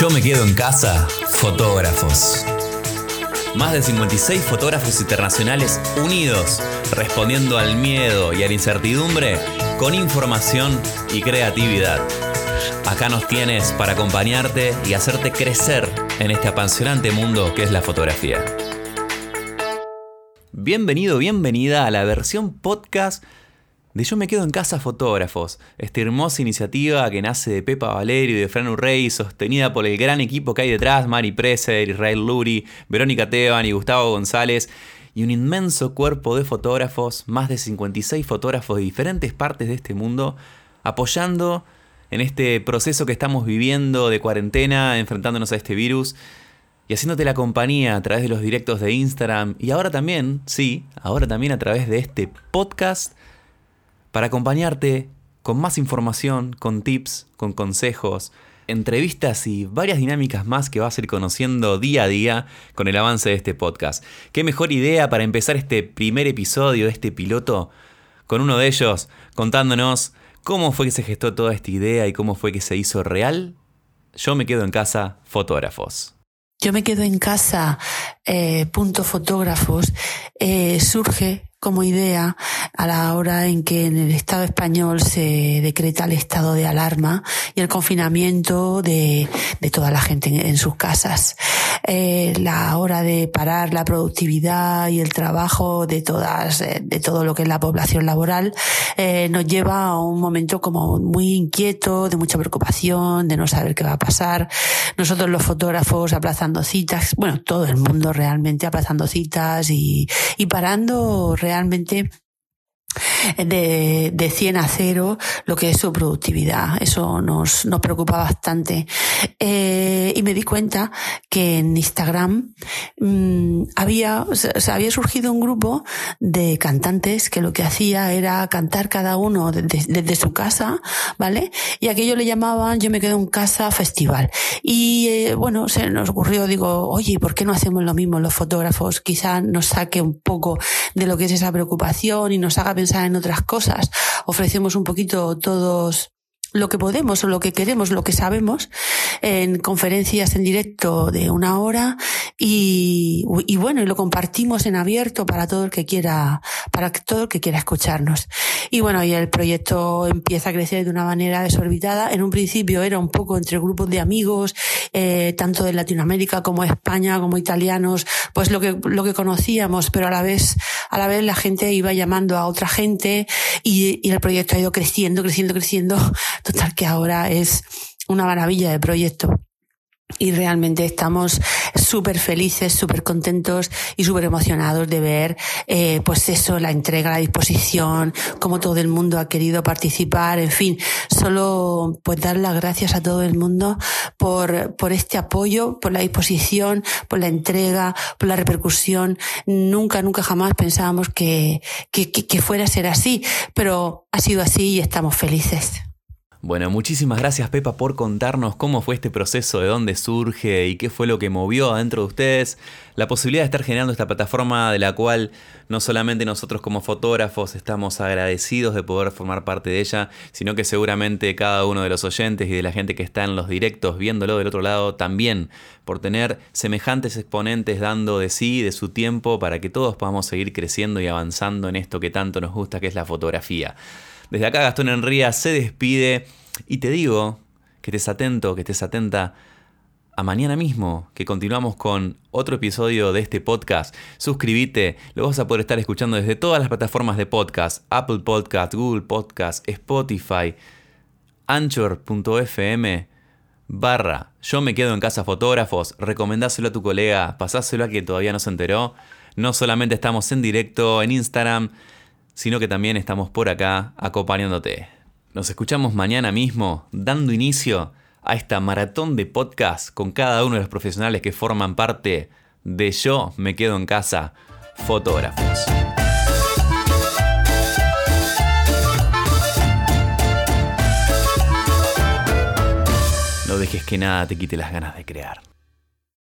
Yo me quedo en casa, fotógrafos. Más de 56 fotógrafos internacionales unidos, respondiendo al miedo y a la incertidumbre con información y creatividad. Acá nos tienes para acompañarte y hacerte crecer en este apasionante mundo que es la fotografía. Bienvenido, bienvenida a la versión podcast de Yo me quedo en casa fotógrafos, esta hermosa iniciativa que nace de Pepa Valerio y de Fran Urrey, sostenida por el gran equipo que hay detrás, Mari Preser, Israel Luri, Verónica Teban y Gustavo González, y un inmenso cuerpo de fotógrafos, más de 56 fotógrafos de diferentes partes de este mundo, apoyando en este proceso que estamos viviendo de cuarentena, enfrentándonos a este virus y haciéndote la compañía a través de los directos de Instagram y ahora también, sí, ahora también a través de este podcast para acompañarte con más información, con tips, con consejos, entrevistas y varias dinámicas más que vas a ir conociendo día a día con el avance de este podcast. ¿Qué mejor idea para empezar este primer episodio de este piloto? Con uno de ellos contándonos cómo fue que se gestó toda esta idea y cómo fue que se hizo real. Yo me quedo en casa, fotógrafos. Yo me quedo en casa, eh, punto fotógrafos, eh, surge como idea a la hora en que en el Estado español se decreta el estado de alarma y el confinamiento de, de toda la gente en, sus casas. Eh, la hora de parar la productividad y el trabajo de todas, eh, de todo lo que es la población laboral, eh, nos lleva a un momento como muy inquieto, de mucha preocupación, de no saber qué va a pasar. Nosotros los fotógrafos aplazando citas, bueno, todo el mundo realmente aplazando citas y, y parando realmente realmente de, de 100 a 0 lo que es su productividad. Eso nos, nos preocupa bastante. Eh, y me di cuenta que en Instagram mmm, había, había surgido un grupo de cantantes que lo que hacía era cantar cada uno desde, desde su casa, ¿vale? Y aquello le llamaban Yo me quedo en casa festival. Y eh, bueno, se nos ocurrió, digo, oye, ¿por qué no hacemos lo mismo los fotógrafos? Quizá nos saque un poco de lo que es esa preocupación y nos haga pensar en otras cosas. Ofrecemos un poquito todos lo que podemos o lo que queremos, lo que sabemos, en conferencias en directo de una hora y, y, bueno, y lo compartimos en abierto para todo el que quiera, para todo el que quiera escucharnos. Y bueno, y el proyecto empieza a crecer de una manera desorbitada. En un principio era un poco entre grupos de amigos, eh, tanto de Latinoamérica como España, como italianos, pues lo que, lo que conocíamos, pero a la vez, a la vez la gente iba llamando a otra gente y, el proyecto ha ido creciendo, creciendo, creciendo. Total que ahora es una maravilla de proyecto. Y realmente estamos súper felices, súper contentos y súper emocionados de ver, eh, pues eso, la entrega, la disposición, cómo todo el mundo ha querido participar, en fin, solo pues dar las gracias a todo el mundo por, por este apoyo, por la disposición, por la entrega, por la repercusión. Nunca, nunca jamás pensábamos que, que, que fuera a ser así, pero ha sido así y estamos felices. Bueno, muchísimas gracias Pepa por contarnos cómo fue este proceso, de dónde surge y qué fue lo que movió adentro de ustedes la posibilidad de estar generando esta plataforma de la cual no solamente nosotros como fotógrafos estamos agradecidos de poder formar parte de ella, sino que seguramente cada uno de los oyentes y de la gente que está en los directos viéndolo del otro lado también por tener semejantes exponentes dando de sí, de su tiempo, para que todos podamos seguir creciendo y avanzando en esto que tanto nos gusta que es la fotografía. Desde acá Gastón Enría se despide y te digo que estés atento, que estés atenta a mañana mismo, que continuamos con otro episodio de este podcast. Suscríbete, lo vas a poder estar escuchando desde todas las plataformas de podcast, Apple Podcast, Google Podcast, Spotify, Anchor.fm barra yo me quedo en casa fotógrafos, recomendáselo a tu colega, pasáselo a quien todavía no se enteró. No solamente estamos en directo en Instagram, sino que también estamos por acá acompañándote. Nos escuchamos mañana mismo, dando inicio a esta maratón de podcast con cada uno de los profesionales que forman parte de Yo me quedo en casa, fotógrafos. No dejes que nada te quite las ganas de crear.